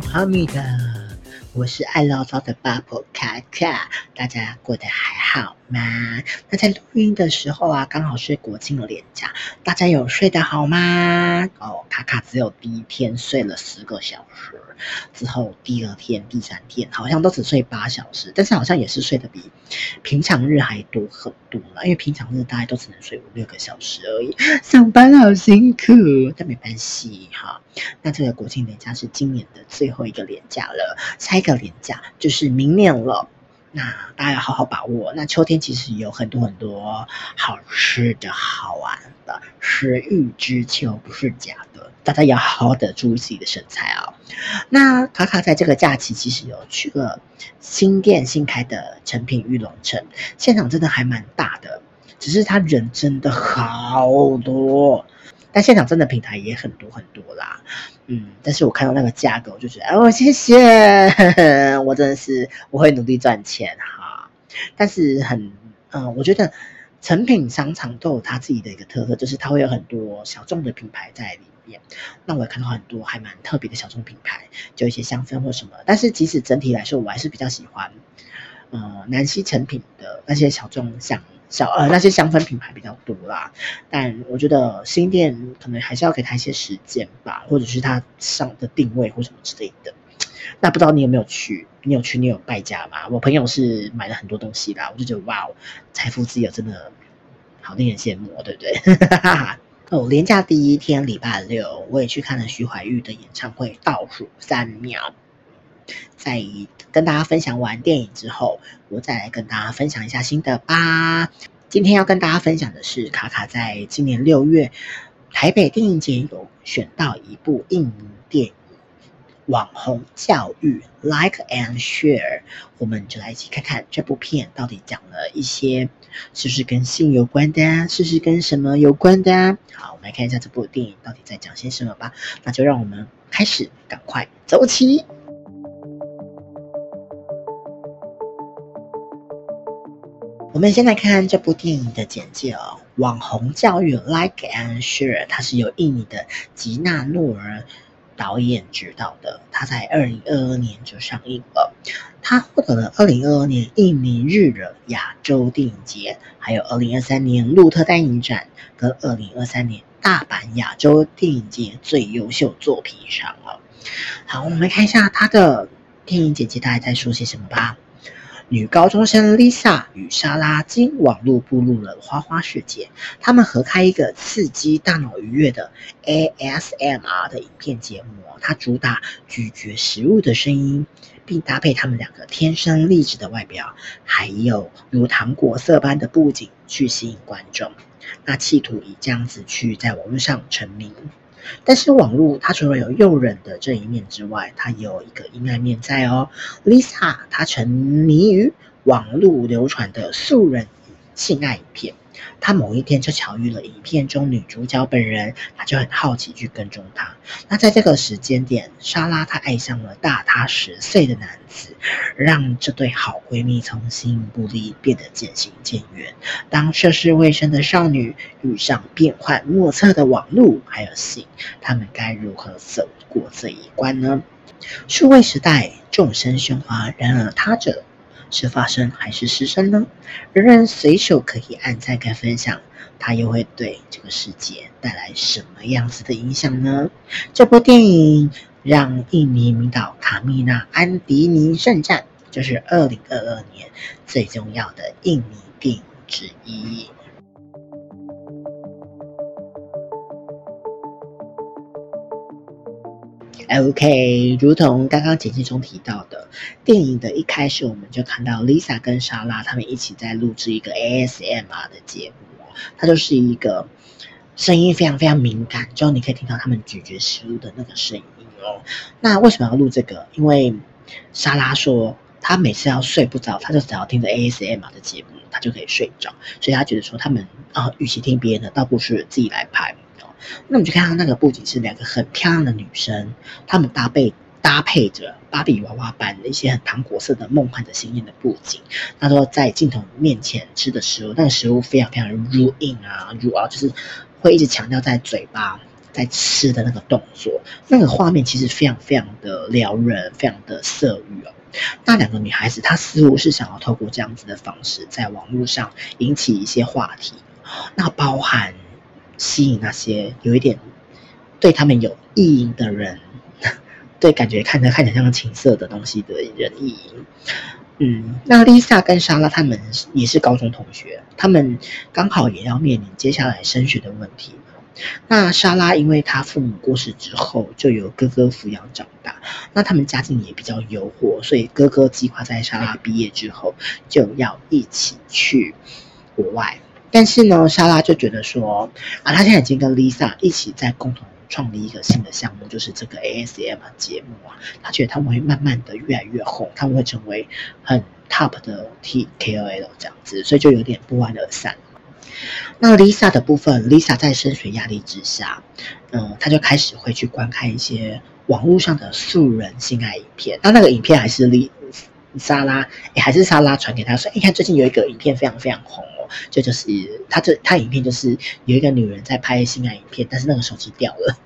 哈密的，我是爱唠叨的八婆卡卡，大家过得还好吗？那在录音的时候啊，刚好是国庆的连假，大家有睡得好吗？哦，卡卡只有第一天睡了十个小时。之后第二天、第三天好像都只睡八小时，但是好像也是睡得比平常日还多很多了。因为平常日大概都只能睡五六个小时而已，上班好辛苦，但没关系哈。那这个国庆连假是今年的最后一个连假了，下一个连假就是明年了。那大家要好好把握。那秋天其实有很多很多好吃的好玩的，食欲之秋不是假的，大家要好好的注意自己的身材、哦。那卡卡在这个假期其实有去了新店新开的诚品玉龙城，现场真的还蛮大的，只是他人真的好多。但现场真的平台也很多很多啦，嗯，但是我看到那个价格，我就觉得，哦，谢谢，我真的是我会努力赚钱哈。但是很，嗯，我觉得诚品商场都有它自己的一个特色，就是它会有很多小众的品牌在里面。那我也看到很多还蛮特别的小众品牌，就一些香氛或什么。但是即使整体来说，我还是比较喜欢，呃，南西成品的那些小众香。小呃那些香氛品牌比较多啦，但我觉得新店可能还是要给他一些时间吧，或者是他上的定位或什么之类的。那不知道你有没有去？你有去？你有败家吗？我朋友是买了很多东西啦，我就觉得哇哦，财富自由真的好令人羡慕，对不对？哈哈哈哦，连假第一天礼拜六，我也去看了徐怀钰的演唱会，倒数三秒。在跟大家分享完电影之后，我再来跟大家分享一下心得吧。今天要跟大家分享的是，卡卡在今年六月台北电影节有选到一部印尼电影《网红教育》，Like and Share，我们就来一起看看这部片到底讲了一些是不是跟性有关的，是不是跟什么有关的？好，我们来看一下这部电影到底在讲些什么吧。那就让我们开始，赶快走起。我们先来看看这部电影的简介哦。网红教育 Like and Share，它是由印尼的吉纳诺尔导演执导的，他在二零二二年就上映了。他获得了二零二二年印尼日惹亚洲电影节，还有二零二三年鹿特丹影展跟二零二三年大阪亚洲电影节最优秀作品赏了。好，我们来看一下他的电影简介，大概在说些什么吧。女高中生 Lisa 与莎拉经网络步入了花花世界，他们合开一个刺激大脑愉悦的 ASMR 的影片节目，它主打咀嚼食物的声音，并搭配他们两个天生丽质的外表，还有如糖果色般的布景去吸引观众，那企图以这样子去在网络上成名。但是网络它除了有诱人的这一面之外，它也有一个阴暗面在哦。Lisa 她沉迷于网络流传的素人性爱影片。他某一天就巧遇了影片中女主角本人，他就很好奇去跟踪她。那在这个时间点，莎拉她爱上了大她十岁的男子，让这对好闺蜜从形影不离变得渐行渐远。当涉世未深的少女遇上变幻莫测的网络还有性，他们该如何走过这一关呢？数位时代，众生喧哗，然而他者。是发生还是失声呢？人人随手可以按赞跟分享，它又会对这个世界带来什么样子的影响呢？这部电影让印尼名导卡蜜娜·安迪尼圣战，这是二零二二年最重要的印尼电影之一。OK，如同刚刚简介中提到的，电影的一开始我们就看到 Lisa 跟莎拉他们一起在录制一个 ASMR 的节目，它就是一个声音非常非常敏感，之后你可以听到他们咀嚼食物的那个声音哦。那为什么要录这个？因为莎拉说她每次要睡不着，她就只要听着 ASMR 的节目，她就可以睡着，所以她觉得说他们啊，与其听别人的，倒不如自己来拍。那我们就看到那个布景是两个很漂亮的女生，她们搭配搭配着芭比娃娃般的一些很糖果色的梦幻的鲜艳的布景。她说在镜头面前吃的食物，那个食物非常非常的入硬啊，入啊，就是会一直强调在嘴巴在吃的那个动作，那个画面其实非常非常的撩人，非常的色欲哦。那两个女孩子，她似乎是想要透过这样子的方式，在网络上引起一些话题，那包含吸引那些有一点对他们有意淫的人，对感觉看着看着像情色的东西的人意淫。嗯，那 Lisa 跟莎拉他们也是高中同学，他们刚好也要面临接下来升学的问题。那莎拉因为她父母过世之后，就由哥哥抚养长大。那他们家境也比较优渥，所以哥哥计划在莎拉毕业之后就要一起去国外。但是呢，莎拉就觉得说啊，她现在已经跟 Lisa 一起在共同创立一个新的项目，就是这个 ASM 节目啊。她觉得他们会慢慢的越来越红，他们会成为很 top 的 T KOL 这样子，所以就有点不欢而散。那 Lisa 的部分，Lisa 在升学压力之下，嗯，她就开始会去观看一些网络上的素人性爱影片。那那个影片还是丽莎拉，哎，还是莎拉传给她说，你看最近有一个影片非常非常红，这就，就是她这她影片就是有一个女人在拍性爱影片，但是那个手机掉了，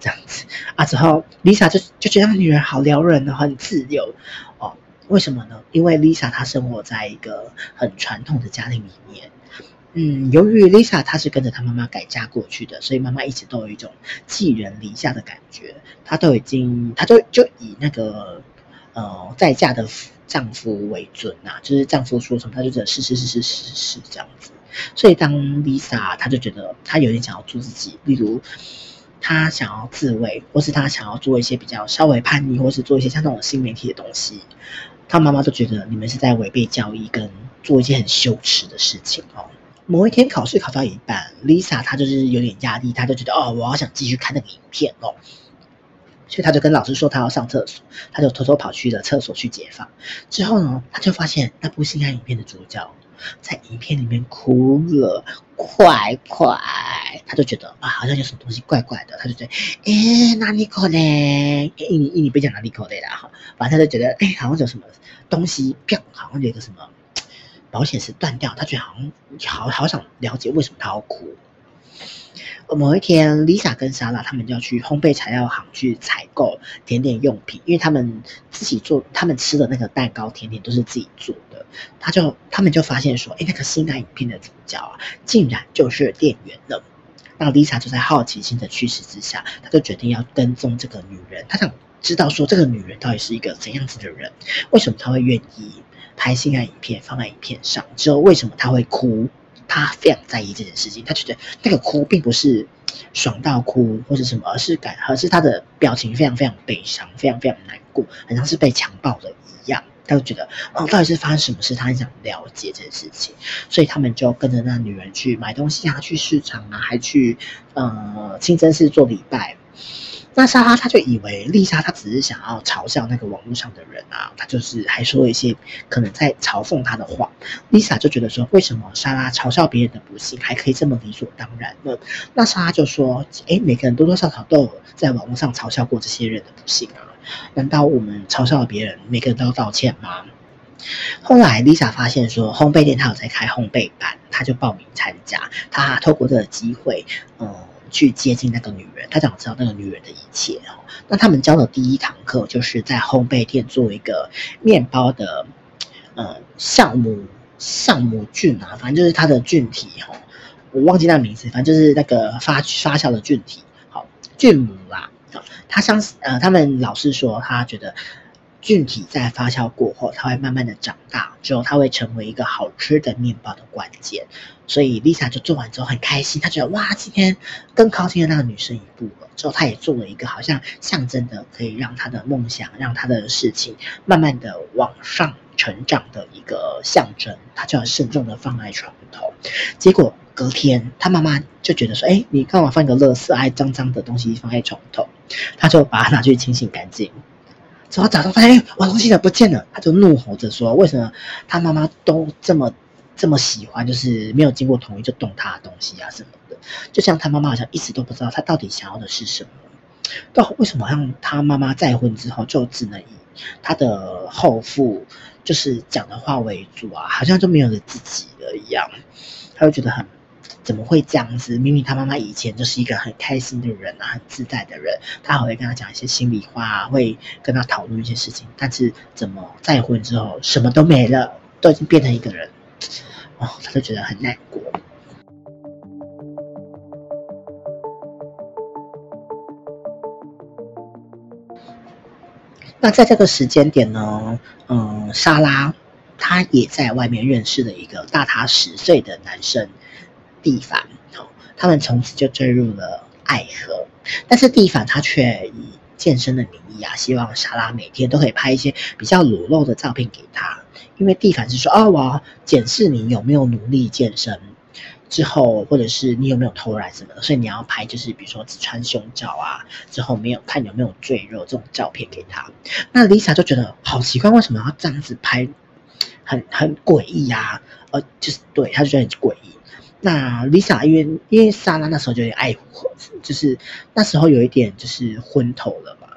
这样子啊。之后 Lisa 就就觉得女人好撩人哦，很自由哦。为什么呢？因为 Lisa 她生活在一个很传统的家庭里面。嗯，由于 Lisa 她是跟着她妈妈改嫁过去的，所以妈妈一直都有一种寄人篱下的感觉。她都已经，她都就以那个呃再嫁的丈夫为准、啊，就是丈夫说什么，她就觉得是是是是是是这样子。所以当 Lisa 她就觉得她有点想要做自己，例如她想要自慰，或是她想要做一些比较稍微叛逆，或是做一些像那种新媒体的东西，她妈妈都觉得你们是在违背教义，跟做一些很羞耻的事情哦。某一天考试考到一半，Lisa 她就是有点压力，她就觉得哦，我好想继续看那个影片哦，所以他就跟老师说他要上厕所，他就偷偷跑去了厕所去解放。之后呢，他就发现那部性爱影片的主角在影片里面哭了，快快，他就觉得啊，好像有什么东西怪怪的，他就觉得哎，哪里可能？印尼印尼不讲哪里可能啦哈，反正他就觉得哎，好像有什么东西，啪，好像有一个什么。保险丝断掉，他觉得好像好好想了解为什么他要哭。某一天，Lisa 跟莎拉他们就要去烘焙材料行去采购甜点用品，因为他们自己做，他们吃的那个蛋糕甜点都是自己做的。他就他们就发现说，哎，那个性爱影片的主角啊，竟然就是店员了。那 Lisa 就在好奇心的驱使之下，他就决定要跟踪这个女人，他想知道说这个女人到底是一个怎样子的人，为什么他会愿意。拍性爱影片放在影片上之后，为什么他会哭？他非常在意这件事情。他觉得那个哭并不是爽到哭或者什么，而是感，而是他的表情非常非常悲伤，非常非常难过，好像是被强暴的一样。他就觉得，哦，到底是发生什么事？他很想了解这件事情，所以他们就跟着那女人去买东西啊，去市场啊，还去呃清真寺做礼拜。那莎拉她就以为丽莎她只是想要嘲笑那个网络上的人啊，她就是还说一些可能在嘲讽她的话。丽莎就觉得说，为什么莎拉嘲笑别人的不幸还可以这么理所当然呢？那莎拉就说，诶，每个人多多少少都有在网络上嘲笑过这些人的不幸啊，难道我们嘲笑了别人，每个人都要道歉吗？后来丽莎发现说，烘焙店他有在开烘焙班，她就报名参加，她透过这个机会，嗯。去接近那个女人，他想知道那个女人的一切哦。那他们教的第一堂课就是在烘焙店做一个面包的呃酵母酵母菌啊，反正就是它的菌体哈，我忘记那名字，反正就是那个发发酵的菌体，好菌母啦。他相呃，他们老师说他觉得。菌体在发酵过后，它会慢慢的长大，之后它会成为一个好吃的面包的关键。所以 Lisa 就做完之后很开心，她觉得哇，今天更靠近了那个女生一步了。之后她也做了一个好像象征的可以让她的梦想、让她的事情慢慢的往上成长的一个象征，她就要慎重的放在床头。结果隔天，她妈妈就觉得说，哎，你干嘛放个垃圾、还脏脏的东西放在床头？她就把它拿去清洗干净。之后早上发现，哎，我东西怎么不见了？他就怒吼着说：“为什么他妈妈都这么这么喜欢，就是没有经过同意就动他的东西啊什么的？就像他妈妈好像一直都不知道他到底想要的是什么。到为什么让他妈妈再婚之后就只能以他的后父就是讲的话为主啊？好像就没有了自己了一样，他就觉得很怎么会这样子？明明他妈妈以前就是一个很开心的人啊，很自在的人，他还会跟他讲一些心里话啊，会跟他讨论一些事情。但是怎么再婚之后什么都没了，都已经变成一个人，哦，他就觉得很难过。那在这个时间点呢，嗯，莎拉她也在外面认识了一个大她十岁的男生，蒂凡。他们从此就坠入了爱河。但是蒂凡他却以健身的名义啊，希望莎拉每天都可以拍一些比较裸露的照片给他，因为蒂凡是说，哦，我要检视你有没有努力健身。之后，或者是你有没有偷懒什么的，所以你要拍，就是比如说只穿胸罩啊，之后没有看有没有赘肉这种照片给他。那 Lisa 就觉得好奇怪，为什么要这样子拍，很很诡异呀？呃，就是对，他就觉得很诡异。那 Lisa 因为因为莎拉那时候就有点爱，就是那时候有一点就是昏头了嘛。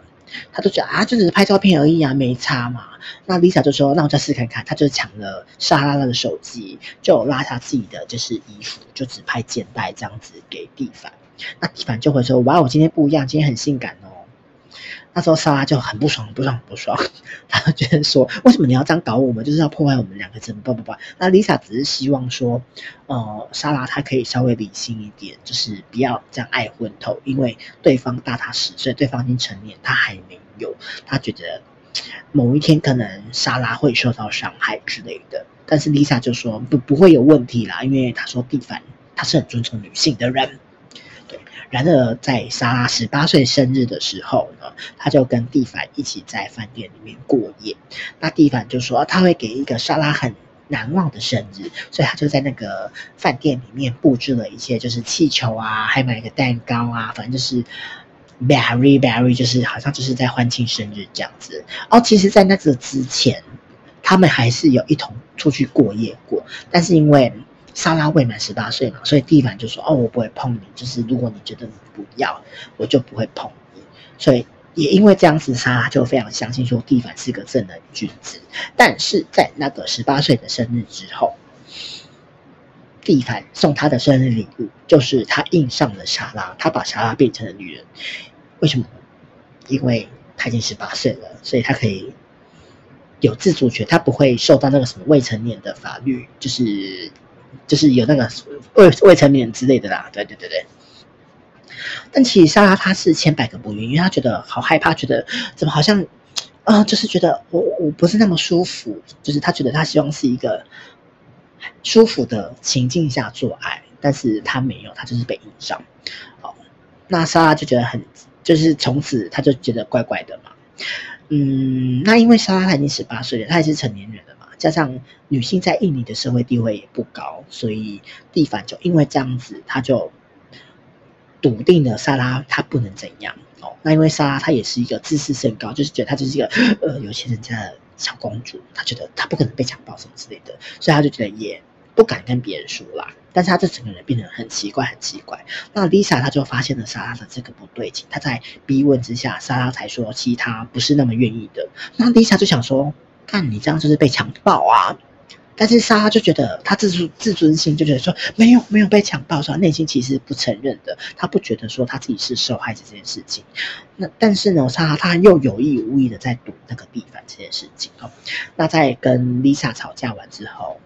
他就觉得啊，就只是拍照片而已啊，没差嘛。那 Lisa 就说：“那我再试看看。”他就抢了莎拉的手机，就拉下自己的就是衣服，就只拍肩带这样子给蒂凡。那蒂凡就会说：“哇，我今天不一样，今天很性感哦。”那时候莎拉就很不爽，不爽，不爽。她就觉得说：“为什么你要这样搞我们？就是要破坏我们两个怎么办？不不不。”那 Lisa 只是希望说，呃，莎拉她可以稍微理性一点，就是不要这样爱昏头，因为对方大她十岁，对方已经成年，她还没有。她觉得某一天可能莎拉会受到伤害之类的。但是 Lisa 就说不不会有问题啦，因为她说蒂凡他是很尊重女性的人。然而，在莎拉十八岁生日的时候呢，他就跟蒂凡一起在饭店里面过夜。那蒂凡就说他会给一个莎拉很难忘的生日，所以他就在那个饭店里面布置了一些，就是气球啊，还买一个蛋糕啊，反正就是 very very，就是好像就是在欢庆生日这样子。哦，其实，在那个之前，他们还是有一同出去过夜过，但是因为。莎拉未满十八岁嘛，所以蒂凡就说：“哦，我不会碰你，就是如果你觉得你不要，我就不会碰你。”所以也因为这样子，莎拉就非常相信说蒂凡是个正人君子。但是在那个十八岁的生日之后，蒂凡送他的生日礼物就是他硬上了莎拉，他把莎拉变成了女人。为什么？因为他已经十八岁了，所以他可以有自主权，他不会受到那个什么未成年的法律，就是。就是有那个未未成年之类的啦，对对对对。但其实莎拉她是千百个不愿意，因为她觉得好害怕，觉得怎么好像，啊、就是觉得我我不是那么舒服，就是她觉得她希望是一个舒服的情境下做爱，但是她没有，她就是被硬上。哦，那莎拉就觉得很，就是从此她就觉得怪怪的嘛。嗯，那因为莎拉她已经十八岁了，她也是成年人了。加上女性在印尼的社会地位也不高，所以蒂凡就因为这样子，他就笃定了莎拉她不能怎样哦。那因为莎拉她也是一个自视甚高，就是觉得她就是一个呃有钱人家的小公主，她觉得她不可能被强暴什么之类的，所以她就觉得也不敢跟别人说啦。但是她这整个人变得很奇怪，很奇怪。那丽莎她就发现了莎拉的这个不对劲，她在逼问之下，莎拉才说其实她不是那么愿意的。那丽莎就想说。看你这样就是被强暴啊！但是莎拉就觉得她自尊自尊心就觉得说没有没有被强暴，说内心其实不承认的，她不觉得说她自己是受害者这件事情。那但是呢，莎拉她又有意无意的在赌那个地方这件事情哦。那在跟 Lisa 吵架完之后，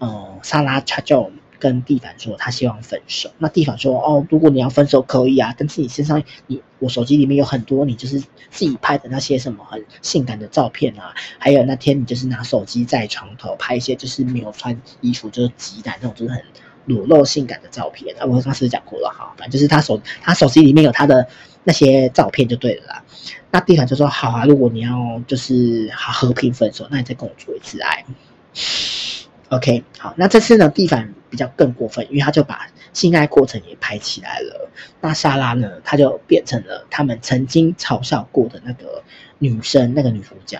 嗯，莎拉她就。跟蒂凡说，他希望分手。那蒂凡说：“哦，如果你要分手，可以啊。但是你身上，你我手机里面有很多你就是自己拍的那些什么很性感的照片啊，还有那天你就是拿手机在床头拍一些就是没有穿衣服就是挤奶那种就是很裸露性感的照片啊。我刚才讲过了哈，反正就是他手他手机里面有他的那些照片就对了啦。那蒂凡就说：好啊，如果你要就是好和平分手，那你再跟我做一次爱。” OK，好，那这次呢，蒂凡比较更过分，因为他就把性爱过程也拍起来了。那莎拉呢，她就变成了他们曾经嘲笑过的那个女生，那个女主角。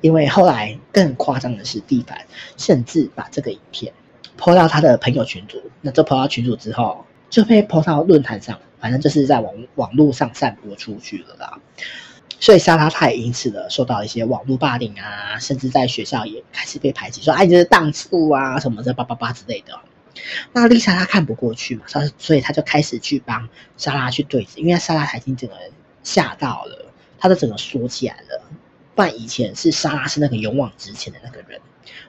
因为后来更夸张的是，蒂凡甚至把这个影片 PO 到他的朋友群组。那这 PO 到群组之后，就被 PO 到论坛上，反正就是在网网络上散播出去了啦。所以莎拉她也因此的受到一些网络霸凌啊，甚至在学校也开始被排挤，说哎，你这是荡妇啊什么的，叭叭叭之类的。那丽莎她看不过去嘛，她所以她就开始去帮莎拉去对峙，因为莎拉她已经整个吓到了，她的整个缩起来了。不然以前是莎拉是那个勇往直前的那个人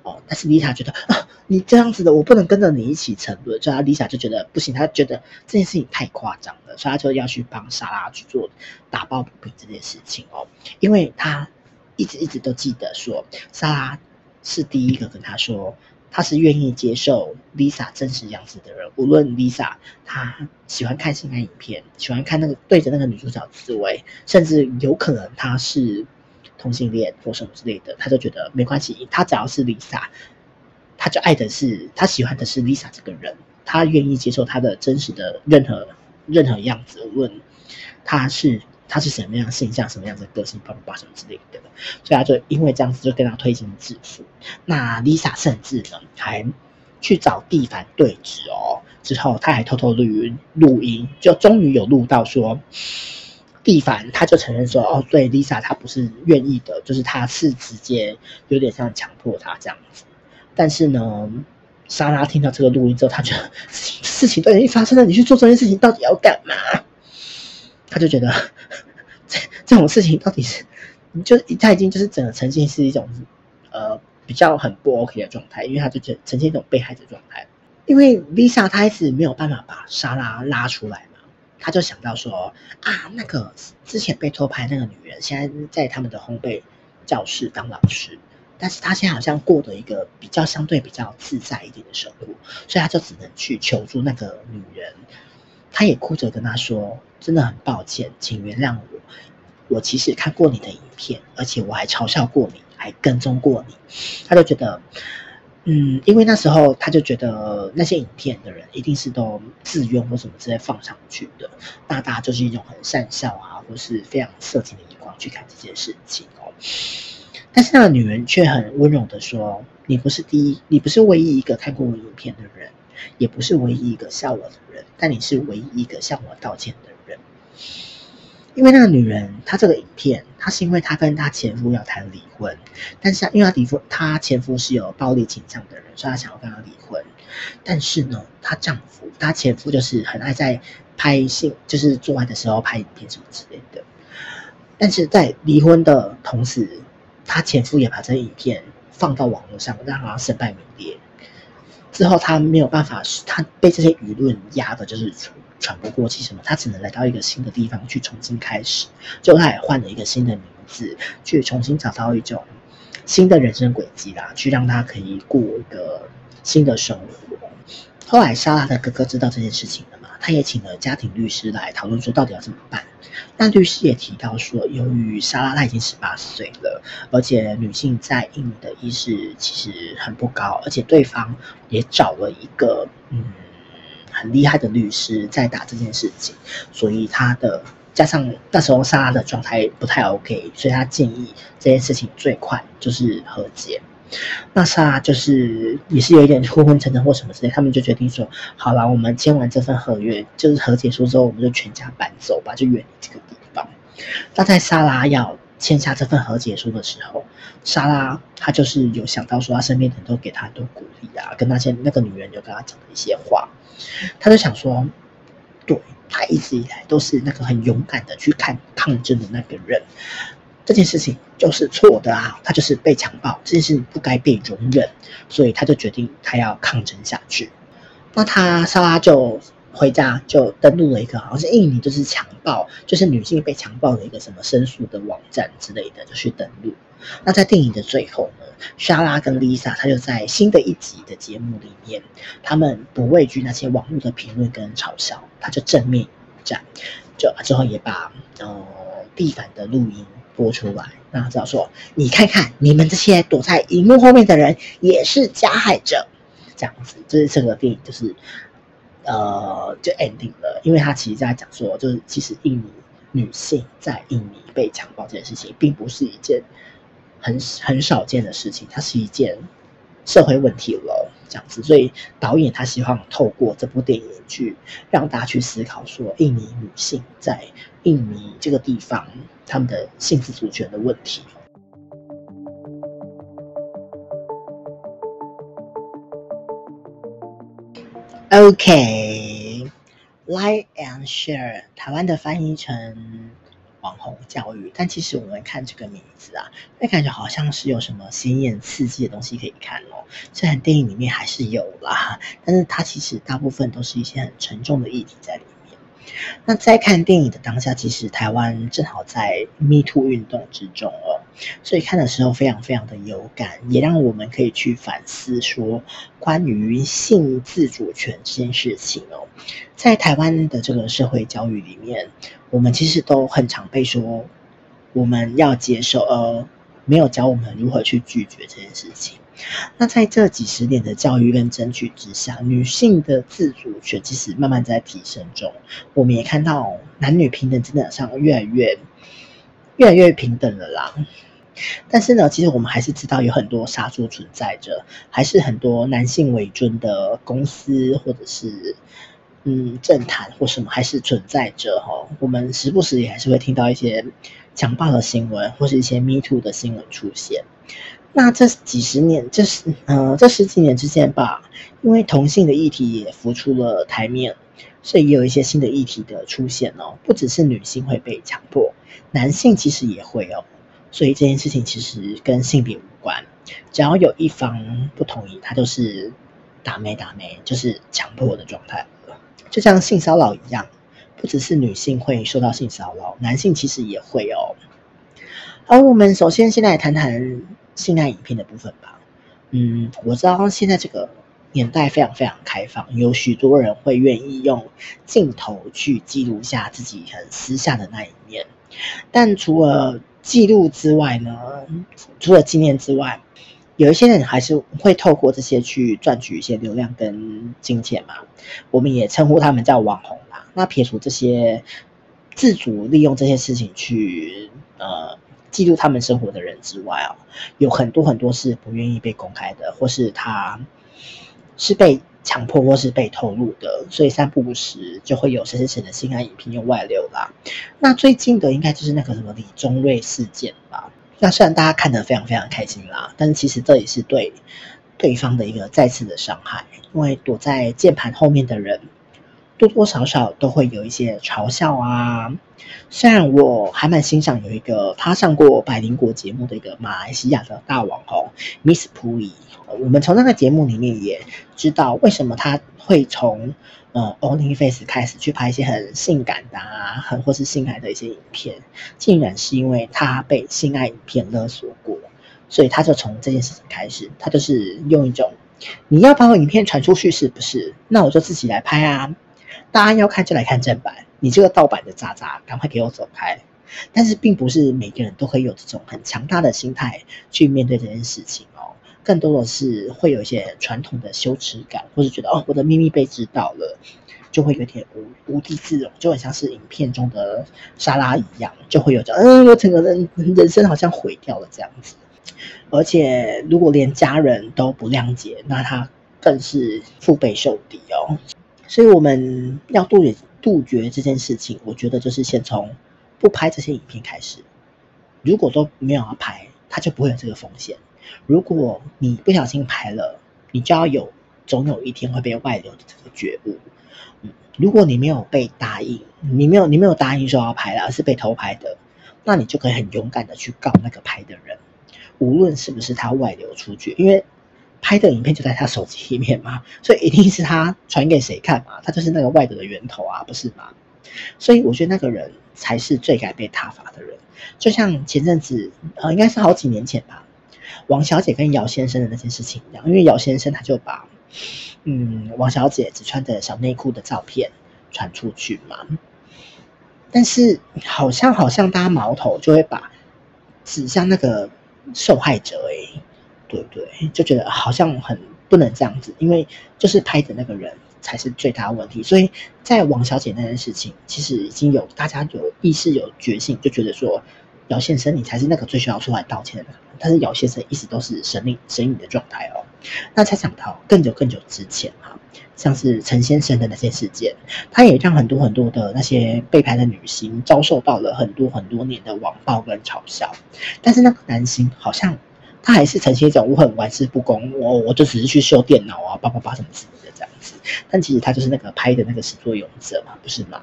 哦，但是丽莎觉得啊，你这样子的，我不能跟着你一起沉沦，所以丽莎就觉得不行，她觉得这件事情太夸张了，所以她就要去帮莎拉去做打抱不平这件事情哦，因为她一直一直都记得说，莎拉是第一个跟她说。她是愿意接受 Lisa 真实样子的人，无论 Lisa 她喜欢看性爱影片，喜欢看那个对着那个女主角自慰，甚至有可能她是同性恋或什么之类的，他就觉得没关系，他只要是 Lisa，他就爱的是他喜欢的是 Lisa 这个人，他愿意接受他的真实的任何任何样子，问他是。他是什么样的形象，什么样的个性，叭叭叭什么之类的，所以他就因为这样子就跟他推心置腹。那 Lisa 甚至呢还去找蒂凡对质哦，之后他还偷偷录音录音，就终于有录到说，蒂凡他就承认说，哦，对，Lisa 他不是愿意的，就是他是直接有点像强迫他这样子。但是呢，莎拉听到这个录音之后，他觉得事情都已经发生了，你去做这件事情到底要干嘛？他就觉得这 这种事情到底是，就他已经就是整个呈现是一种呃比较很不 OK 的状态，因为他就觉呈现一种被害者状态。因为 Lisa 她一直没有办法把莎拉拉出来，他就想到说啊，那个之前被偷拍那个女人，现在在他们的烘焙教室当老师，但是他现在好像过的一个比较相对比较自在一点的生活，所以他就只能去求助那个女人。他也哭着跟他说：“真的很抱歉，请原谅我。我其实看过你的影片，而且我还嘲笑过你，还跟踪过你。”他就觉得，嗯，因为那时候他就觉得那些影片的人一定是都自愿或什么之类放上去的，大大就是一种很善笑啊，或是非常色情的眼光去看这件事情哦。但是那个女人却很温柔的说：“你不是第一，你不是唯一一个看过我影片的人。”也不是唯一一个笑我的人，但你是唯一一个向我道歉的人。因为那个女人，她这个影片，她是因为她跟她前夫要谈离婚，但是因为她离婚，她前夫是有暴力倾向的人，所以她想要跟他离婚。但是呢，她丈夫，她前夫就是很爱在拍性，就是做爱的时候拍影片什么之类的。但是在离婚的同时，她前夫也把这些影片放到网络上，让她身败名裂。之后她没有办法，她被这些舆论压的，就是喘不过气什么，他只能来到一个新的地方去重新开始。就他也换了一个新的名字，去重新找到一种新的人生轨迹啦，去让他可以过一个新的生活。后来莎拉的哥哥知道这件事情了嘛，他也请了家庭律师来讨论说到底要怎么办。但律师也提到说，由于莎拉她已经十八岁了，而且女性在印尼的意识其实很不高，而且对方也找了一个嗯很厉害的律师在打这件事情，所以他的加上那时候莎拉的状态不太 OK，所以他建议这件事情最快就是和解。那莎拉就是也是有一点昏昏沉沉或什么之类，他们就决定说，好了，我们签完这份合约，就是和解书之后，我们就全家搬走吧，就远离这个地方。那在莎拉要签下这份和解书的时候，莎拉她就是有想到说，她身边的人都给她很多鼓励啊，跟那些那个女人有跟她讲的一些话，他就想说，对，他一直以来都是那个很勇敢的去看抗争的那个人。这件事情就是错的啊，他就是被强暴，这件事情不该被容忍，所以他就决定他要抗争下去。那他莎拉就回家就登录了一个好像是印尼就是强暴，就是女性被强暴的一个什么申诉的网站之类的，就去登录。那在电影的最后呢，莎拉跟丽莎，她就在新的一集的节目里面，他们不畏惧那些网络的评论跟嘲笑，他就正面战，就之后也把呃蒂凡的录音。播出来，那他知道说，你看看你们这些躲在荧幕后面的人也是加害者，这样子，就是这个电影就是，呃，就 ending 了，因为他其实在讲说，就是其实印尼女性在印尼被强暴这件事情，并不是一件很很少见的事情，它是一件社会问题了，这样子，所以导演他希望透过这部电影去让大家去思考说，印尼女性在印尼这个地方。他们的性自主权的问题。OK，Like and Share，台湾的翻译成网红教育，但其实我们看这个名字啊，会感觉好像是有什么鲜艳刺激的东西可以看哦。虽然电影里面还是有啦，但是它其实大部分都是一些很沉重的议题在里面。那在看电影的当下，其实台湾正好在 Me Too 运动之中哦，所以看的时候非常非常的有感，也让我们可以去反思说，关于性自主权这件事情哦，在台湾的这个社会教育里面，我们其实都很常被说我们要接受，而没有教我们如何去拒绝这件事情。那在这几十年的教育跟争取之下，女性的自主权其实慢慢在提升中。我们也看到男女平等真的上越来越、越来越平等了啦。但是呢，其实我们还是知道有很多杀猪存在着，还是很多男性为尊的公司或者是嗯政坛或什么还是存在着哈。我们时不时也还是会听到一些强暴的新闻，或是一些 Me Too 的新闻出现。那这几十年，这十呃这十几年之间吧，因为同性的议题也浮出了台面，所以也有一些新的议题的出现哦。不只是女性会被强迫，男性其实也会哦。所以这件事情其实跟性别无关，只要有一方不同意，他就是打妹打妹，就是强迫的状态。就像性骚扰一样，不只是女性会受到性骚扰，男性其实也会哦。而我们首先先来谈谈。性爱影片的部分吧，嗯，我知道现在这个年代非常非常开放，有许多人会愿意用镜头去记录下自己很私下的那一面。但除了记录之外呢，除了纪念之外，有一些人还是会透过这些去赚取一些流量跟金钱嘛。我们也称呼他们叫网红啦。那撇除这些自主利用这些事情去呃。记录他们生活的人之外啊，有很多很多是不愿意被公开的，或是他是被强迫或是被透露的，所以三不五时就会有谁谁谁的性爱影片又外流啦。那最近的应该就是那个什么李宗瑞事件吧？那虽然大家看得非常非常开心啦，但是其实这也是对对方的一个再次的伤害，因为躲在键盘后面的人。多多少少都会有一些嘲笑啊。虽然我还蛮欣赏有一个他上过百灵果节目的一个马来西亚的大网红 Miss Pui，，我们从那个节目里面也知道为什么他会从呃 OnlyFace 开始去拍一些很性感的啊，很或是性爱的一些影片，竟然是因为他被性爱影片勒索过，所以他就从这件事情开始，他就是用一种你要把我影片传出去是不是？那我就自己来拍啊。大家要看就来看正版，你这个盗版的渣渣，赶快给我走开！但是并不是每个人都可以有这种很强大的心态去面对这件事情哦，更多的是会有一些传统的羞耻感，或是觉得哦，我的秘密被知道了，就会有点无无地自容，就很像是影片中的莎拉一样，就会有这样，嗯，我整个人人生好像毁掉了这样子。而且如果连家人都不谅解，那他更是腹背受敌哦。所以我们要杜绝杜绝这件事情，我觉得就是先从不拍这些影片开始。如果都没有要拍，它就不会有这个风险。如果你不小心拍了，你就要有总有一天会被外流的这个觉悟。嗯，如果你没有被答应，你没有你没有答应说要拍了，而是被偷拍的，那你就可以很勇敢的去告那个拍的人，无论是不是他外流出去，因为。拍的影片就在他手机里面嘛，所以一定是他传给谁看嘛，他就是那个外流的源头啊，不是吗？所以我觉得那个人才是最该被挞伐的人。就像前阵子，呃，应该是好几年前吧，王小姐跟姚先生的那件事情一样，因为姚先生他就把，嗯，王小姐只穿着小内裤的照片传出去嘛，但是好像好像大家矛头就会把指向那个受害者诶、欸。对不对？就觉得好像很不能这样子，因为就是拍的那个人才是最大的问题。所以在王小姐那件事情，其实已经有大家有意识、有觉性，就觉得说姚先生你才是那个最需要出来道歉的。但是姚先生一直都是神隐神隐的状态哦。那才想到更久更久之前哈，像是陈先生的那些事件，他也让很多很多的那些被拍的女星遭受到了很多很多年的网暴跟嘲笑。但是那个男星好像。他还是呈现一种我很玩世不恭，我我就只是去修电脑啊，叭叭叭什么之类的这样子。但其实他就是那个拍的那个始作俑者嘛，不是吗？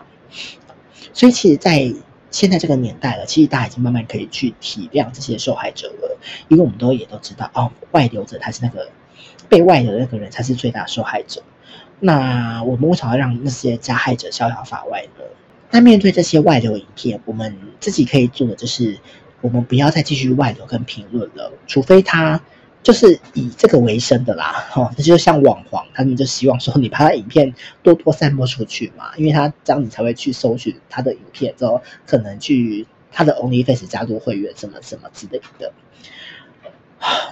所以其实，在现在这个年代了，其实大家已经慢慢可以去体谅这些受害者了，因为我们都也都知道，哦，外流者他是那个被外流的那个人才是最大受害者。那我们为什么要让那些加害者逍遥法外呢？那面对这些外流影片，我们自己可以做的就是，我们不要再继续外流跟评论了，除非他就是以这个为生的啦，哦，这就像网黄，他们就希望说你把他影片多多散播出去嘛，因为他这样你才会去搜寻他的影片，之后可能去他的 OnlyFans 加入会员什么什么之类的。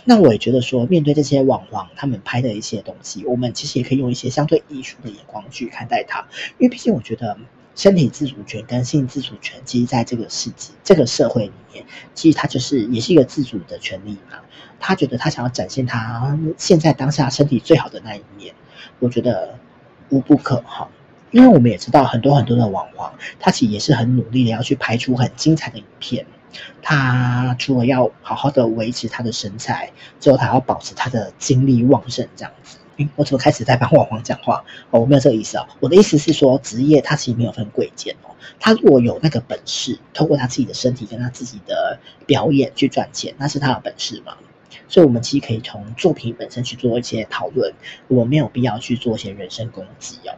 那我也觉得说，面对这些网黄他们拍的一些东西，我们其实也可以用一些相对艺术的眼光去看待它，因为毕竟我觉得。身体自主权跟性自主权，其实在这个世纪、这个社会里面，其实他就是也是一个自主的权利嘛。他觉得他想要展现他现在当下身体最好的那一面，我觉得无不可哈。因为我们也知道很多很多的网黄，他其实也是很努力的要去拍出很精彩的影片。他除了要好好的维持他的身材，之后他要保持他的精力旺盛这样子。我怎么开始在帮网黄讲话？哦，我没有这个意思哦。我的意思是说，职业它其实没有分贵贱哦。他如果有那个本事，透过他自己的身体跟他自己的表演去赚钱，那是他的本事嘛。所以，我们其实可以从作品本身去做一些讨论。我没有必要去做一些人身攻击哦。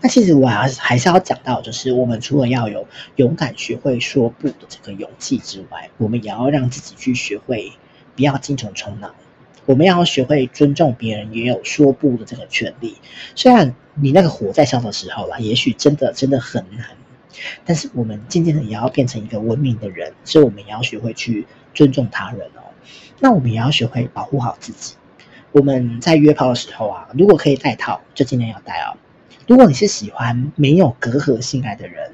那其实我还是还是要讲到，就是我们除了要有勇敢学会说不的这个勇气之外，我们也要让自己去学会不要精虫冲脑。我们要学会尊重别人，也有说不的这个权利。虽然你那个火在烧的时候啦，也许真的真的很难，但是我们渐渐的也要变成一个文明的人，所以我们也要学会去尊重他人哦。那我们也要学会保护好自己。我们在约炮的时候啊，如果可以戴套，就尽量要戴哦。如果你是喜欢没有隔阂性爱的人，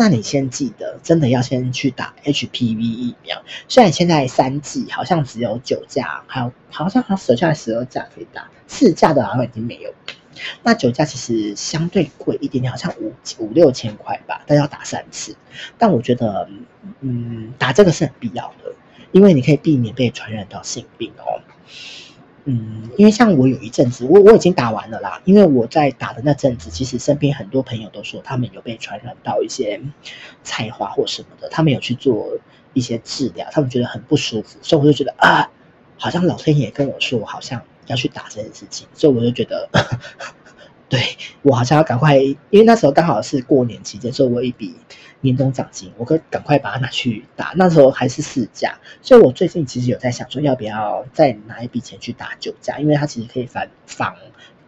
那你先记得，真的要先去打 HPV 疫苗。虽然现在三剂好像只有九价，还有好像还剩下十二价可以打，四价的好像已经没有。那九价其实相对贵一点点，好像五五六千块吧，但要打三次。但我觉得，嗯，打这个是很必要的，因为你可以避免被传染到性病哦。嗯，因为像我有一阵子，我我已经打完了啦。因为我在打的那阵子，其实身边很多朋友都说他们有被传染到一些菜花或什么的，他们有去做一些治疗，他们觉得很不舒服，所以我就觉得啊，好像老天爷跟我说，好像要去打这件事情，所以我就觉得，对，我好像要赶快，因为那时候刚好是过年期间，所以我一笔。年终奖金，我可赶快把它拿去打。那时候还是四价，所以我最近其实有在想说，要不要再拿一笔钱去打九价，因为它其实可以防防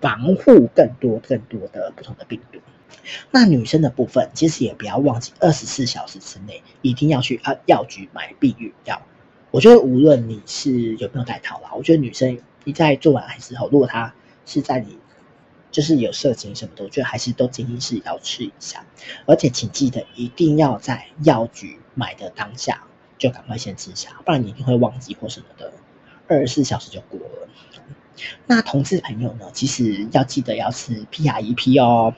防护更多更多的不同的病毒。那女生的部分，其实也不要忘记，二十四小时之内一定要去啊药局买避孕药。我觉得无论你是有没有戴套啦，我觉得女生你在做完爱之后，如果她是在你。就是有色情什么的，我觉得还是都建议是要吃一下，而且请记得一定要在药局买的当下就赶快先吃下，不然你一定会忘记或什么的，二十四小时就过了。那同志朋友呢，其实要记得要吃 PrEP 哦，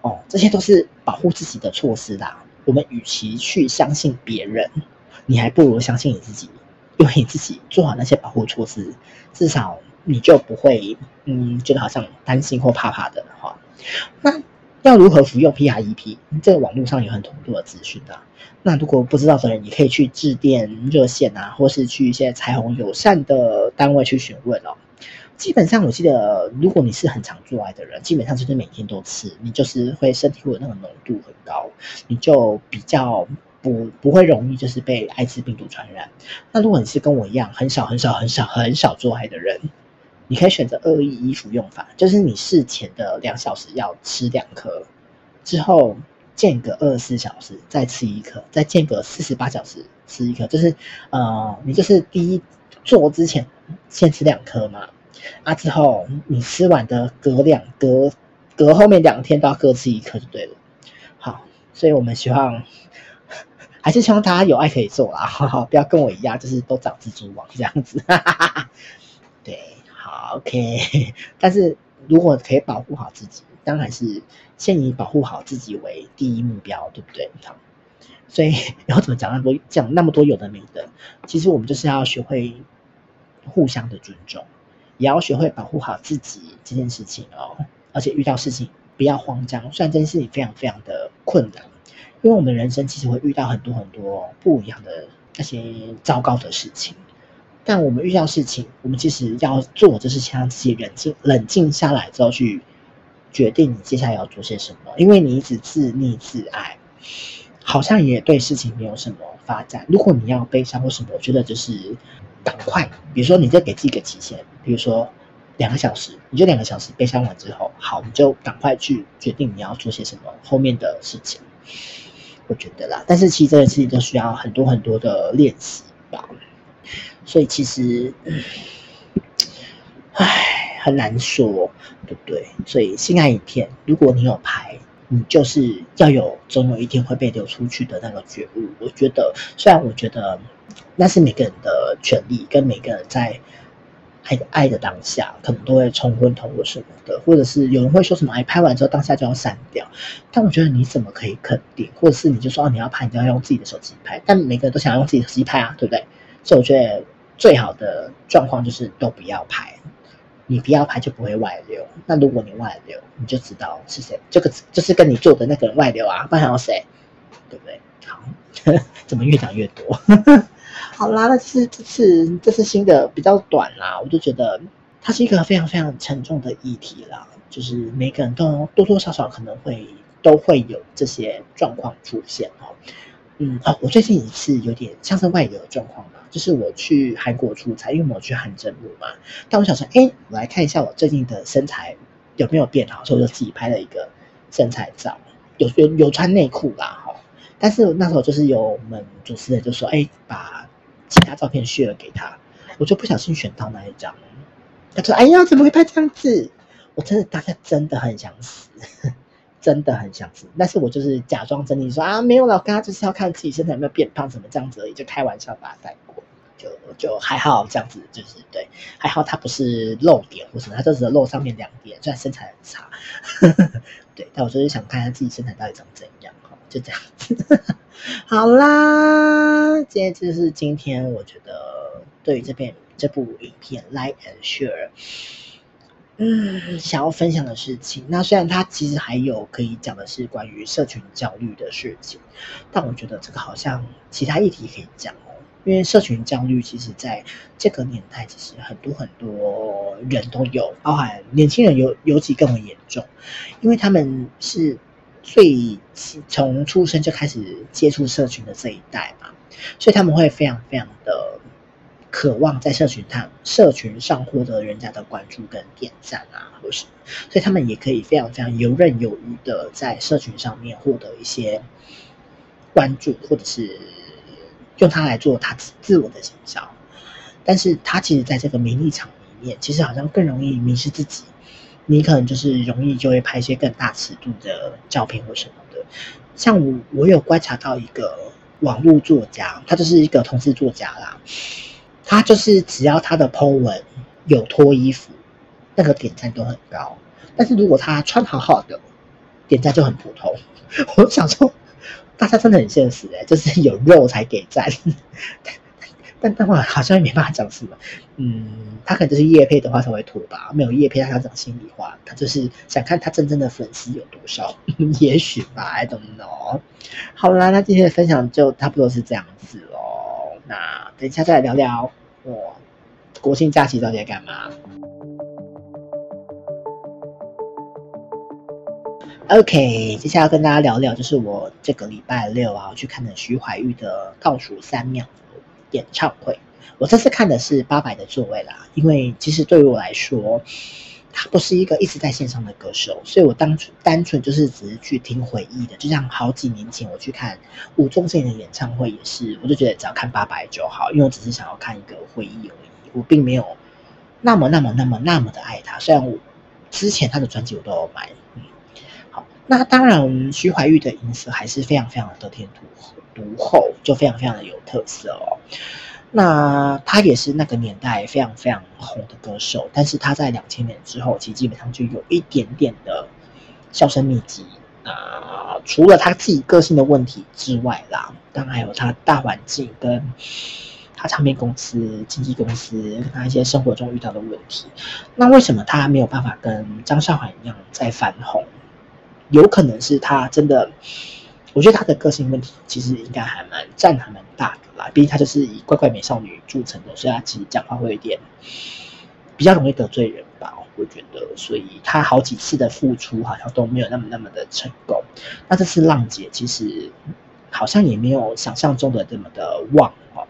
哦，这些都是保护自己的措施啦。我们与其去相信别人，你还不如相信你自己，因为你自己做好那些保护措施，至少。你就不会，嗯，觉得好像担心或怕怕的哈。那要如何服用 PrEP？这个网络上有很多很多的资讯啊。那如果不知道的人，也可以去致电热线啊，或是去一些彩虹友善的单位去询问哦。基本上，我记得如果你是很常做爱的人，基本上就是每天都吃，你就是会身体会有那个浓度很高，你就比较不不会容易就是被艾滋病毒传染。那如果你是跟我一样很少很少很少很少做爱的人，你可以选择二一衣服用法，就是你事前的两小时要吃两颗，之后间隔二十四小时再吃一颗，再间隔四十八小时吃一颗，就是呃，你就是第一做之前先吃两颗嘛，啊之后你吃完的隔两隔隔后面两天都要各吃一颗就对了。好，所以我们希望还是希望大家有爱可以做啦，哈哈，不要跟我一样就是都长蜘蛛网这样子，哈哈哈哈，对。OK，但是如果可以保护好自己，当然是先以保护好自己为第一目标，对不对？好，所以 然后怎么讲那么多讲那么多有的没的？其实我们就是要学会互相的尊重，也要学会保护好自己这件事情哦。而且遇到事情不要慌张。虽然这件事情非常非常的困难，因为我们人生其实会遇到很多很多不一样的那些糟糕的事情，但我们遇到事情，我们其实要做就是先让自己冷静冷静下来之后去决定你接下来要做些什么。因为你一直自溺自爱，好像也对事情没有什么发展。如果你要悲伤或什么，我觉得就是。赶快，比如说，你就给自己一个期限，比如说两个小时，你就两个小时悲伤完之后，好，你就赶快去决定你要做些什么后面的事情。我觉得啦，但是其实这个事情都需要很多很多的练习吧。所以其实，唉，很难说，对不对？所以心爱影片，如果你有拍，你就是要有总有一天会被流出去的那个觉悟。我觉得，虽然我觉得。那是每个人的权利，跟每个人在爱的爱的当下，可能都会冲昏头或什么的，或者是有人会说什么，哎，拍完之后当下就要删掉。但我觉得你怎么可以肯定，或者是你就说，哦，你要拍，你就要用自己的手机拍。但每个人都想要用自己的手机拍啊，对不对？所以我觉得最好的状况就是都不要拍，你不要拍就不会外流。那如果你外流，你就知道是谁，这个就是跟你做的那个人外流啊，不然还有谁？对不对？好，怎么越讲越多？好啦，那是这次这次新的比较短啦，我就觉得它是一个非常非常沉重的议题啦，就是每个人都多多少少可能会都会有这些状况出现哦。嗯哦，我最近一次有点像是外流的状况嘛，就是我去韩国出差，因为我去汗蒸幕嘛，但我想说，哎，我来看一下我最近的身材有没有变好，所以我就自己拍了一个身材照，有有有穿内裤啦哈，但是那时候就是有我们主持人就说，哎，把其他照片 share 给他，我就不小心选到那一张。他说：“哎呀，怎么会拍这样子？”我真的大家真的很想死，真的很想吃。但是我就是假装真的说啊，没有了，我刚刚就是要看自己身材有没有变胖，什么这样子而已，就开玩笑把它带过，就就还好这样子，就是对，还好他不是露点或什么，他就只是露上面两点，虽然身材很差，对，但我就是想看一下自己身材到底长怎样。就这样子，好啦，今天就是今天，我觉得对于这片这部影片《Like and Share》，嗯，想要分享的事情，那虽然他其实还有可以讲的是关于社群焦虑的事情，但我觉得这个好像其他议题可以讲哦，因为社群焦虑其实在这个年代，其实很多很多人都有，包含年轻人尤尤其更为严重，因为他们是。最从出生就开始接触社群的这一代嘛，所以他们会非常非常的渴望在社群上社群上获得人家的关注跟点赞啊，或是，所以他们也可以非常非常游刃有余的在社群上面获得一些关注，或者是用它来做他自我的形象。但是他其实在这个名利场里面，其实好像更容易迷失自己。你可能就是容易就会拍一些更大尺度的照片或什么的，像我，我有观察到一个网络作家，他就是一个同事作家啦，他就是只要他的 po 文有脱衣服，那个点赞都很高，但是如果他穿好好的，点赞就很普通。我想说，大家真的很现实哎、就是有肉才给赞。但但话好像也没办法讲什么，嗯，他可能就是业配的话才会脱吧，没有业配他想讲心里话，他就是想看他真正的粉丝有多少，也许吧，I don't know。好啦，那今天的分享就差不多是这样子喽，那等一下再来聊聊我国庆假期到底在干嘛。OK，接下来要跟大家聊聊，就是我这个礼拜六啊我去看了徐怀钰的倒数三秒演唱会，我这次看的是八百的座位啦，因为其实对于我来说，他不是一个一直在线上的歌手，所以我单纯单纯就是只是去听回忆的，就像好几年前我去看吴宗宪的演唱会也是，我就觉得只要看八百就好，因为我只是想要看一个回忆而已，我并没有那么那么那么那么的爱他，虽然我之前他的专辑我都有买，嗯，好，那当然徐怀钰的音色还是非常非常的得天独厚。独厚就非常非常的有特色哦。那他也是那个年代非常非常红的歌手，但是他在两千年之后，其实基本上就有一点点的销声匿迹啊。除了他自己个性的问题之外啦，当然还有他大环境跟他唱片公司、经纪公司跟他一些生活中遇到的问题。那为什么他没有办法跟张韶涵一样再翻红？有可能是他真的，我觉得他的个性问题其实应该还蛮占还蛮大的啦。毕竟他就是以乖乖美少女著称的，所以他其实讲话会有点比较容易得罪人吧。我觉得，所以他好几次的付出好像都没有那么那么的成功。那这次浪姐其实好像也没有想象中的这么的旺哦。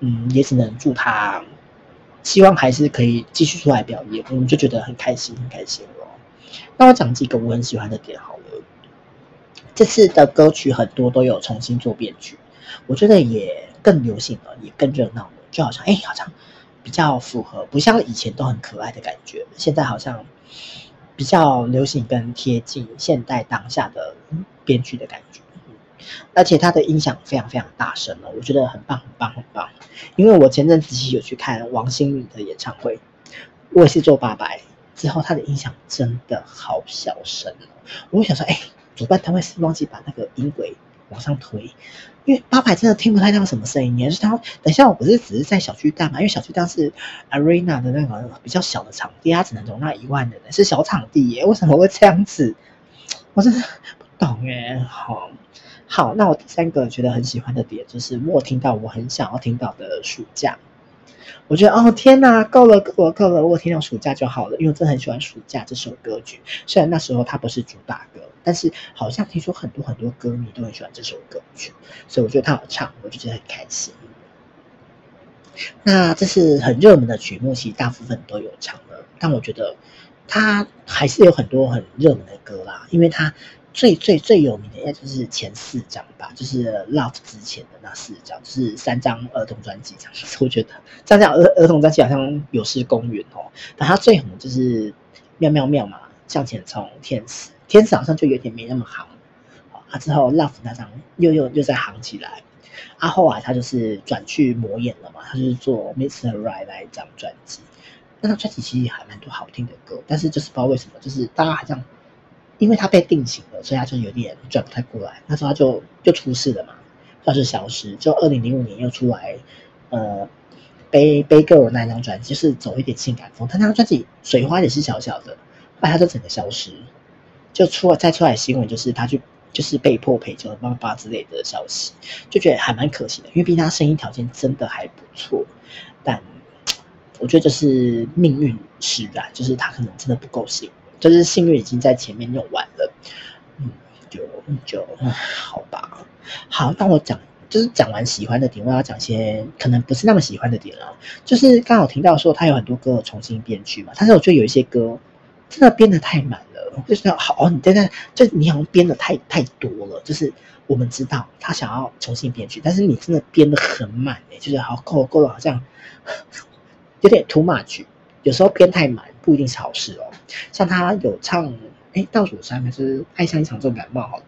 嗯，也只能祝他，希望还是可以继续出来表演，我们就觉得很开心，很开心哦。那我讲几个我很喜欢的点好。这次的歌曲很多都有重新做编曲，我觉得也更流行了，也更热闹了，就好像哎，好像。比较符合，不像以前都很可爱的感觉，现在好像比较流行跟贴近现代当下的编剧的感觉，而且他的音响非常非常大声了，我觉得很棒很棒很棒。因为我前阵子有去看王心凌的演唱会，我也是做八百之后，他的音响真的好小声，我想说，哎，主办单位是忘记把那个音轨往上推。因为八百真的听不太到什么声音，也是他等一下，我不是只是在小巨蛋嘛？因为小巨蛋是 arena 的那个比较小的场地，它只能容纳一万人，是小场地耶。为什么会这样子？我真的不懂耶。好，好，那我第三个觉得很喜欢的点就是我听到我很想要听到的暑假。我觉得哦天哪，够了够了够了！我听到暑假就好了，因为我真的很喜欢暑假这首歌曲。虽然那时候它不是主打歌，但是好像听说很多很多歌迷都很喜欢这首歌曲，所以我觉得它好唱，我就觉得很开心。那这是很热门的曲目，其实大部分都有唱了，但我觉得它还是有很多很热门的歌啦，因为它。最最最有名的应该就是前四张吧，就是 Love 之前的那四张，就是三张儿童专辑这样子。我觉得这样讲儿儿童专辑好像有失公允哦。但他最红就是妙妙妙嘛，向前冲，天使，天使好像就有点没那么行。好，啊之后 Love 那张又又又再行起来。啊后来他就是转去魔眼了嘛，他就是做 Mr. Right 那一张专辑。那张专辑其实还蛮多好听的歌，但是就是不知道为什么，就是大家好像。因为他被定型了，所以他就有点转不太过来。那时候他就就出事了嘛，算是消失。就二零零五年又出来，呃，背背 girl 那张专辑，就是走一点性感风。他那张专辑水花也是小小的，后来他就整个消失，就出了再出来新闻，就是他就就是被迫陪酒、爸爸之类的消息，就觉得还蛮可惜的。因为毕竟他声音条件真的还不错，但我觉得就是命运使然，就是他可能真的不够行就是幸运已经在前面用完了，嗯，就就好吧。好，那我讲就是讲完喜欢的点，我要讲些可能不是那么喜欢的点了。就是刚好听到说他有很多歌重新编曲嘛，但是我觉得有一些歌真的编的太满了，就是好哦，你在那就你好像编的太太多了。就是我们知道他想要重新编曲，但是你真的编的很满诶，就是好够够了，好像 有点 too much。有时候编太满不一定是好事哦。像他有唱，哎，倒数三还是爱上一场重感冒，好的，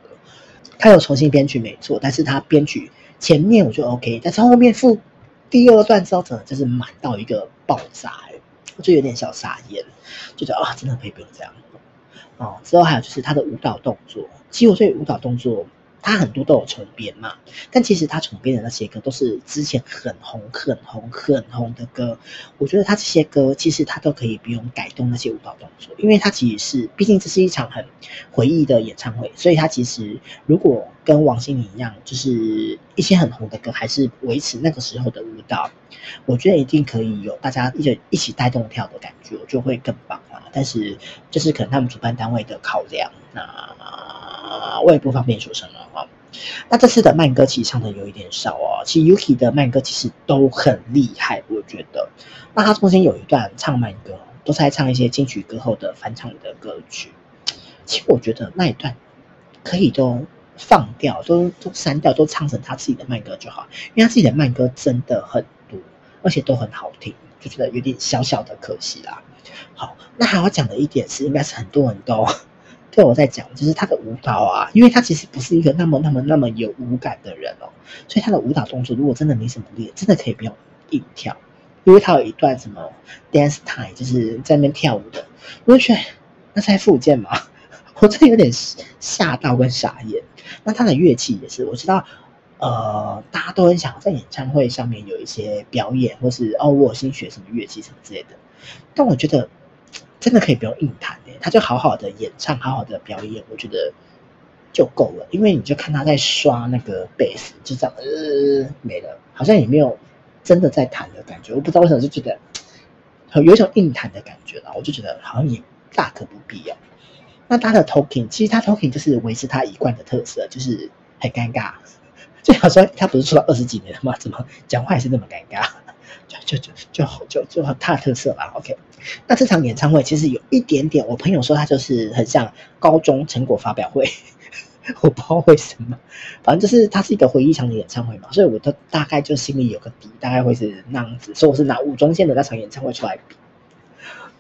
他有重新编曲没错，但是他编曲前面我就 OK，但是后面副第二段之后，真的就是满到一个爆炸，我就有点小傻眼，就觉得啊，真的可以不用这样。哦，之后还有就是他的舞蹈动作，其实我对舞蹈动作。他很多都有重编嘛，但其实他重编的那些歌都是之前很红、很红、很红的歌。我觉得他这些歌其实他都可以不用改动那些舞蹈动作，因为他其实是，毕竟这是一场很回忆的演唱会，所以他其实如果跟王心凌一样，就是一些很红的歌还是维持那个时候的舞蹈，我觉得一定可以有大家一起一起带动跳的感觉，就会更棒啊。但是这是可能他们主办单位的考量，那。啊，我也不方便说什么啊。那这次的慢歌其实唱的有一点少哦。其实 Yuki 的慢歌其实都很厉害，我觉得。那他中间有一段唱慢歌，都是在唱一些金曲歌后的翻唱的歌曲。其实我觉得那一段可以都放掉，都都删掉，都唱成他自己的慢歌就好，因为他自己的慢歌真的很多，而且都很好听，就觉得有点小小的可惜啦。好，那还要讲的一点是，应该是很多人都。对，我在讲，就是他的舞蹈啊，因为他其实不是一个那么、那么、那么有舞感的人哦，所以他的舞蹈动作如果真的没什么练，真的可以不用硬跳，因为他有一段什么 dance time，就是在那边跳舞的，我就觉得那是在复健嘛，我真的有点吓到跟傻眼。那他的乐器也是，我知道呃，大家都很想在演唱会上面有一些表演，或是哦，我新学什么乐器什么之类的。但我觉得真的可以不用硬弹的，他就好好的演唱，好好的表演，我觉得就够了。因为你就看他在刷那个贝斯，就这样呃没了，好像也没有真的在弹的感觉。我不知道为什么就觉得 有一种硬弹的感觉了，我就觉得好像也大可不必要。那他的 talking，其实他 talking 就是维持他一贯的特色，就是很尴尬。就想说他不是出道二十几年了吗？怎么讲话还是那么尴尬？就就就就就就他的特色吧。OK，那这场演唱会其实有一点点，我朋友说他就是很像高中成果发表会，我不知道为什么，反正就是他是一个回忆场的演唱会嘛，所以我都大概就心里有个底，大概会是那样子。所以我是拿吴宗宪的那场演唱会出来比。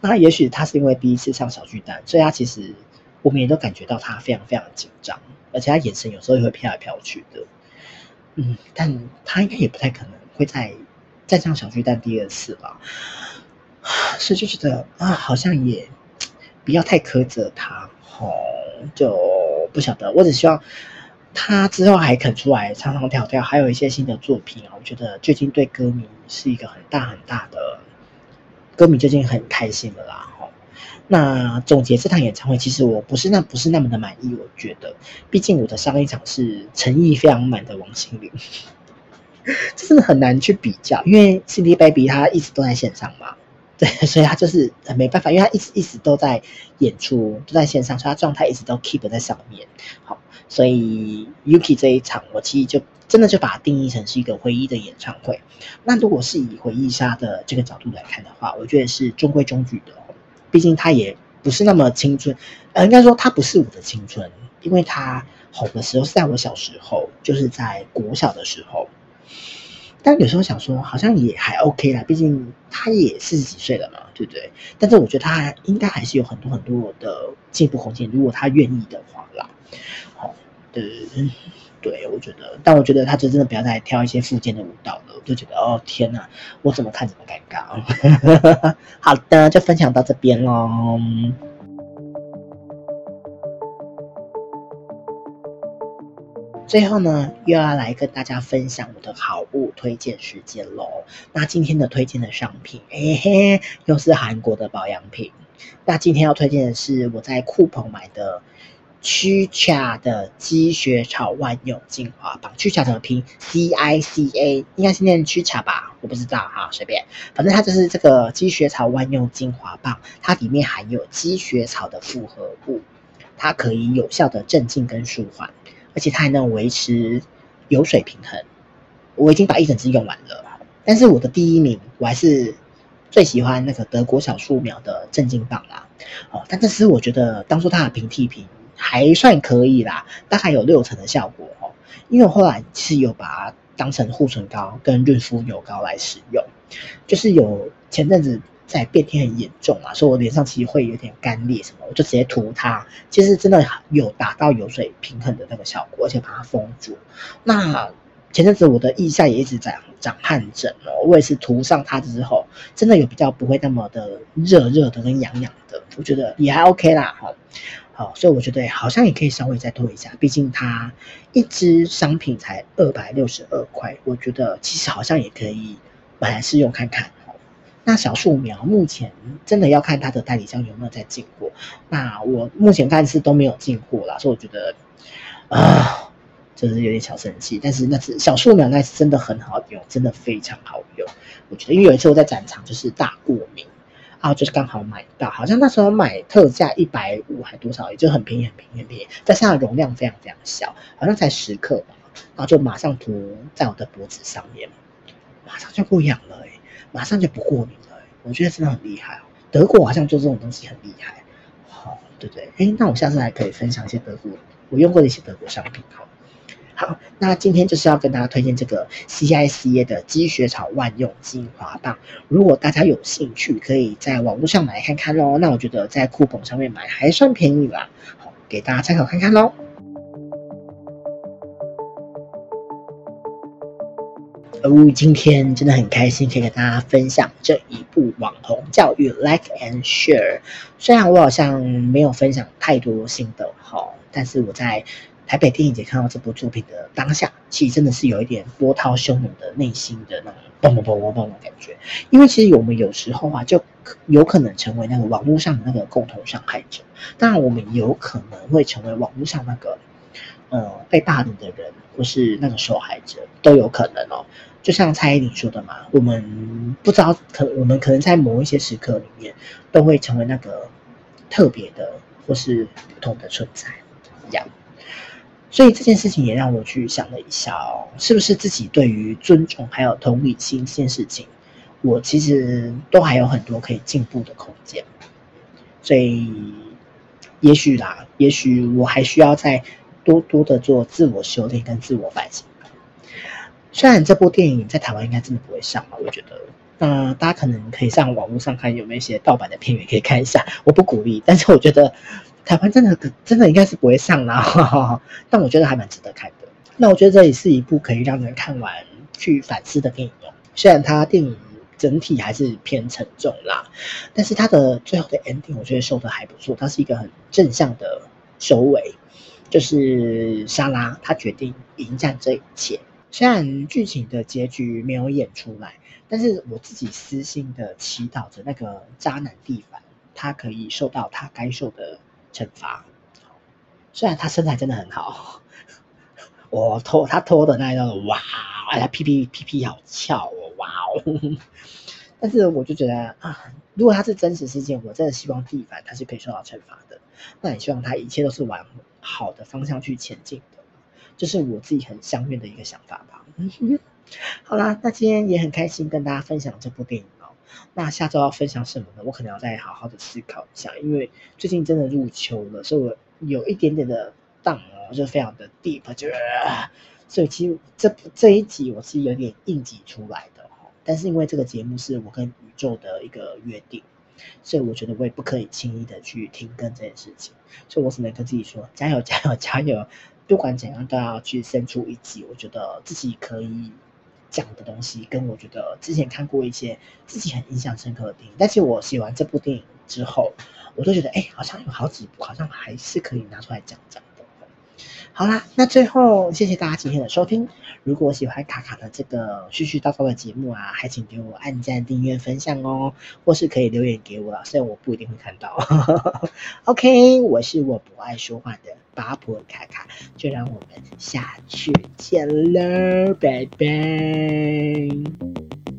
那也许他是因为第一次上小巨蛋，所以他其实我们也都感觉到他非常非常紧张，而且他眼神有时候也会飘来飘去的。嗯，但他应该也不太可能会在再上小巨蛋第二次吧，所以就觉得啊，好像也不要太苛责他，哦，就不晓得。我只希望他之后还肯出来唱唱跳跳，还有一些新的作品啊，我觉得最近对歌迷是一个很大很大的，歌迷最近很开心的啦。那总结这场演唱会，其实我不是那不是那么的满意。我觉得，毕竟我的上一场是诚意非常满的王心凌，这真的很难去比较，因为 CD Baby 他一直都在线上嘛，对，所以他就是没办法，因为他一直一直都在演出，都在线上，所以他状态一直都 keep 在上面。好，所以 Yuki 这一场，我其实就真的就把它定义成是一个回忆的演唱会。那如果是以回忆杀的这个角度来看的话，我觉得是中规中矩的。毕竟他也不是那么青春，呃，应该说他不是我的青春，因为他红的时候是在我小时候，就是在国小的时候。但有时候想说，好像也还 OK 啦，毕竟他也四十几岁了嘛，对不对？但是我觉得他应该还是有很多很多的进步空间，如果他愿意的话啦。好、哦，对。对，我觉得，但我觉得他就真的不要再跳一些复健的舞蹈了，我就觉得哦天哪，我怎么看怎么尴尬。好的，就分享到这边喽。最后呢，又要来跟大家分享我的好物推荐时间喽。那今天的推荐的商品，嘿嘿，又是韩国的保养品。那今天要推荐的是我在酷澎买的。曲恰的积雪草万用精华棒，曲恰怎么拼？C I C A，应该是念曲恰吧？我不知道哈，随便。反正它就是这个积雪草万用精华棒，它里面含有积雪草的复合物，它可以有效的镇静跟舒缓，而且它还能维持油水平衡。我已经把一整支用完了，但是我的第一名，我还是最喜欢那个德国小树苗的镇静棒啦。哦，但这支我觉得当初它的平替品。还算可以啦，大概有六成的效果哦。因为我后来是有把它当成护唇膏跟润肤油膏来使用，就是有前阵子在变天很严重嘛，所以我脸上其实会有点干裂什么，我就直接涂它，其实真的有达到油水平衡的那个效果，而且把它封住。那前阵子我的腋下也一直在长汗疹哦，我也是涂上它之后，真的有比较不会那么的热热的跟痒痒的，我觉得也还 OK 啦哈。好，所以我觉得好像也可以稍微再拖一下，毕竟它一支商品才二百六十二块，我觉得其实好像也可以买来试用看看。那小树苗目前真的要看它的代理商有没有在进货，那我目前看是都没有进货啦，所以我觉得啊，就是有点小生气。但是那只小树苗那是真的很好用，真的非常好用。我觉得因为有一次我在展场就是大过敏。然后就是刚好买到，好像那时候买特价一百五还多少，也就很便宜很便宜很便宜。但是它的容量非常非常小，好像才十克吧。然后就马上涂在我的脖子上面，马上就不痒了、马上就不过敏了、我觉得真的很厉害哦，德国好像做这种东西很厉害。好，对不对？哎，那我下次还可以分享一些德国我用过的一些德国商品好。好，那今天就是要跟大家推荐这个 CICA 的积雪草万用精华棒。如果大家有兴趣，可以在网络上买看看喽。那我觉得在酷澎上面买还算便宜啦，好，给大家参考看看喽。今天真的很开心，可以跟大家分享这一部网红教育 Like and Share。虽然我好像没有分享太多心得哈，但是我在。台北电影节看到这部作品的当下，其实真的是有一点波涛汹涌的内心的那种嘣嘣嘣嘣嘣的感觉。因为其实我们有时候啊，就有可能成为那个网络上的那个共同伤害者。当然，我们有可能会成为网络上那个呃被霸凌的人，或是那个受害者，都有可能哦。就像蔡依林说的嘛，我们不知道，可我们可能在某一些时刻里面，都会成为那个特别的或是普通的存在一样。所以这件事情也让我去想了一下哦，是不是自己对于尊重还有同理心这件事情，我其实都还有很多可以进步的空间。所以，也许啦，也许我还需要再多多的做自我修炼跟自我反省。虽然这部电影在台湾应该真的不会上吧，我觉得，那、大家可能可以上网络上看有没有一些盗版的片源可以看一下。我不鼓励，但是我觉得。台湾真的真的应该是不会上啦，但我觉得还蛮值得看的。那我觉得这也是一部可以让人看完去反思的电影哦。虽然它电影整体还是偏沉重啦，但是它的最后的 ending 我觉得收的还不错，它是一个很正向的收尾，就是莎拉她决定迎战这一切。虽然剧情的结局没有演出来，但是我自己私心的祈祷着那个渣男蒂凡，他可以受到他该受的。惩罚，虽然他身材真的很好，我脱他脱的那一段，哇，哎呀，屁屁屁屁好翘哦，哇哦！但是我就觉得啊，如果他是真实事件，我真的希望蒂凡他是可以受到惩罚的。那也希望他一切都是往好的方向去前进，这、就是我自己很相愿的一个想法吧。好啦，那今天也很开心跟大家分享这部电影哦。那下周要分享什么呢？我可能要再好好的思考一下，因为最近真的入秋了，所以我有一点点的 down 哦，就非常的 deep，就是，所以其实这这一集我是有点应急出来的哈。但是因为这个节目是我跟宇宙的一个约定，所以我觉得我也不可以轻易的去停更这件事情，所以我只能跟自己说加油 加油加油，不管怎样都要去生出一集，我觉得自己可以。讲的东西跟我觉得之前看过一些自己很印象深刻的电影，但是我写完这部电影之后，我都觉得哎，好像有好几部好像还是可以拿出来讲讲。好啦，那最后谢谢大家今天的收听。如果喜欢卡卡的这个絮絮叨叨的节目啊，还请给我按赞、订阅、分享哦，或是可以留言给我啦，虽然我不一定会看到。OK，我是我不爱说话的八婆卡卡，就让我们下次见喽，拜拜。